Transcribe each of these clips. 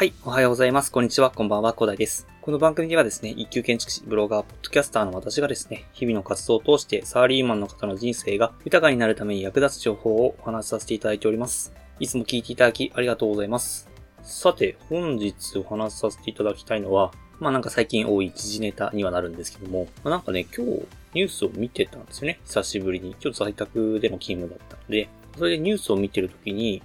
はい、おはようございます。こんにちは、こんばんは、コダイです。この番組ではですね、一級建築士、ブロガー、ポッドキャスターの私がですね、日々の活動を通してサラリーマンの方の人生が豊かになるために役立つ情報をお話しさせていただいております。いつも聞いていただきありがとうございます。さて、本日お話しさせていただきたいのは、まあなんか最近多い一時ネタにはなるんですけども、まあ、なんかね、今日ニュースを見てたんですよね。久しぶりに。ちょっと在宅での勤務だったので、それでニュースを見てるときに、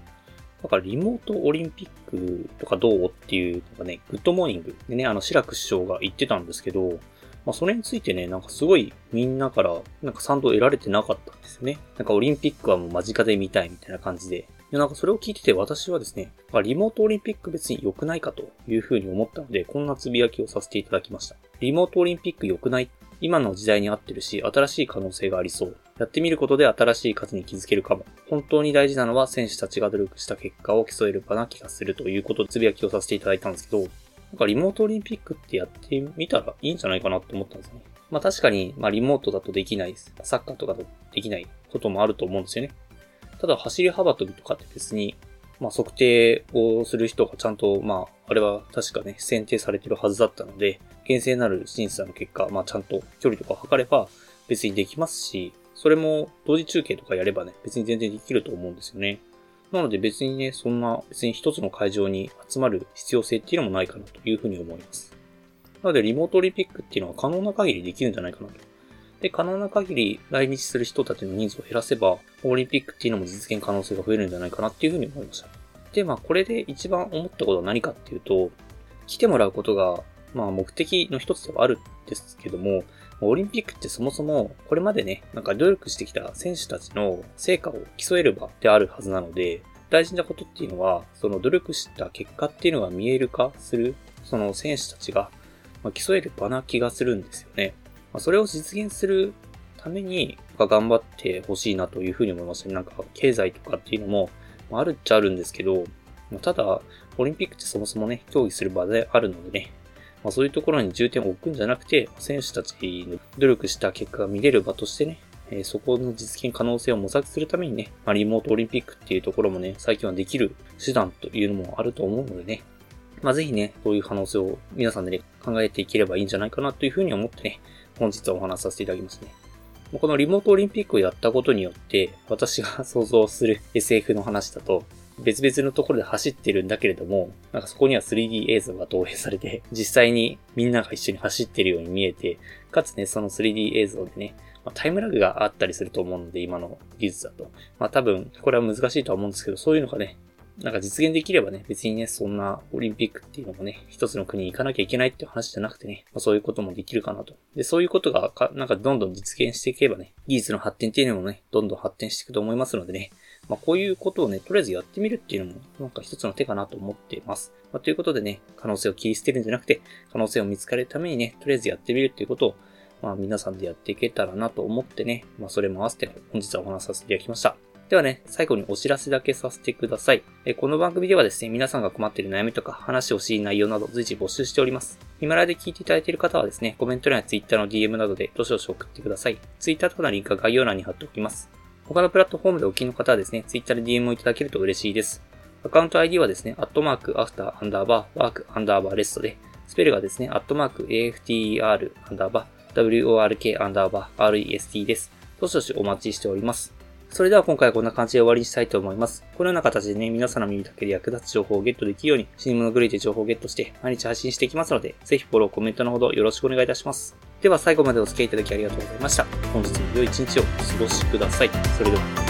だからリモートオリンピックとかどうっていうのがね、グッドモーニングでね、あの、シラク首相が言ってたんですけど、まあ、それについてね、なんかすごいみんなからなんか賛同得られてなかったんですよね。なんかオリンピックはもう間近で見たいみたいな感じで。でなんかそれを聞いてて私はですね、まあリモートオリンピック別に良くないかというふうに思ったので、こんなつぶやきをさせていただきました。リモートオリンピック良くない今の時代に合ってるし、新しい可能性がありそう。やってみることで新しい数に気づけるかも。本当に大事なのは選手たちが努力した結果を競える場な気がするということでつぶやきをさせていただいたんですけど、なんかリモートオリンピックってやってみたらいいんじゃないかなって思ったんですね。まあ確かに、まあリモートだとできないです。サッカーとかとできないこともあると思うんですよね。ただ走り幅跳びとかって別に、まあ測定をする人がちゃんと、まああれは確かね、選定されてるはずだったので、厳正なる審査の結果、まあちゃんと距離とか測れば別にできますし、それも同時中継とかやればね、別に全然できると思うんですよね。なので別にね、そんな別に一つの会場に集まる必要性っていうのもないかなというふうに思います。なのでリモートオリンピックっていうのは可能な限りできるんじゃないかなと。で、可能な限り来日する人たちの人数を減らせば、オリンピックっていうのも実現可能性が増えるんじゃないかなっていうふうに思いました。で、まあこれで一番思ったことは何かっていうと、来てもらうことが、まあ目的の一つではあるんですけども、オリンピックってそもそも、これまでね、なんか努力してきた選手たちの成果を競える場であるはずなので、大事なことっていうのは、その努力した結果っていうのが見える化する、その選手たちが、ま競える場な気がするんですよね。ま、それを実現するために、頑張ってほしいなというふうに思いますね。なんか、経済とかっていうのも、まあ、るっちゃあるんですけど、ただ、オリンピックってそもそもね、競技する場であるのでね、まあ、そういうところに重点を置くんじゃなくて、選手たちの努力した結果が見れる場としてね、えー、そこの実現可能性を模索するためにね、まあ、リモートオリンピックっていうところもね、最近はできる手段というのもあると思うのでね、まあ、ぜひね、そういう可能性を皆さんでね、考えていければいいんじゃないかなというふうに思ってね、本日はお話しさせていただきますね。このリモートオリンピックをやったことによって、私が 想像する SF の話だと、別々のところで走ってるんだけれども、なんかそこには 3D 映像が投影されて、実際にみんなが一緒に走ってるように見えて、かつね、その 3D 映像でね、ま、タイムラグがあったりすると思うので、今の技術だと。まあ多分、これは難しいとは思うんですけど、そういうのがね、なんか実現できればね、別にね、そんなオリンピックっていうのもね、一つの国に行かなきゃいけないっていう話じゃなくてね、まあ、そういうこともできるかなと。で、そういうことがか、なんかどんどん実現していけばね、技術の発展っていうのもね、どんどん発展していくと思いますのでね、まあ、こういうことをね、とりあえずやってみるっていうのも、なんか一つの手かなと思っています。まあ、ということでね、可能性を切り捨てるんじゃなくて、可能性を見つかるためにね、とりあえずやってみるっていうことを、まあ、皆さんでやっていけたらなと思ってね、まあ、それも合わせて本日はお話しさせていただきました。ではね、最後にお知らせだけさせてください。えこの番組ではですね、皆さんが困っている悩みとか話をしい内容など随時募集しております。ヒマラヤで聞いていただいている方はですね、コメント欄や Twitter の DM などでどしどし送ってください。Twitter とかのリンクは概要欄に貼っておきます。他のプラットフォームでお聞きの方はですね、Twitter で DM をいただけると嬉しいです。アカウント ID はですね、アットマーク、アフター、アンダーバー、ワーク、アンダーバー、レストで、スペルがですね、アットマーク、AFTER、アンダーバー、WORK、アンダーバー、REST です。どしどしお待ちしております。それでは今回はこんな感じで終わりにしたいと思います。このような形でね、皆さんの耳だけで役立つ情報をゲットできるように、死に物狂いで情報をゲットして毎日配信していきますので、ぜひフォロー、コメントのほどよろしくお願いいたします。では最後までお付き合いいただきありがとうございました。本日も良い一日をお過ごしください。それでは。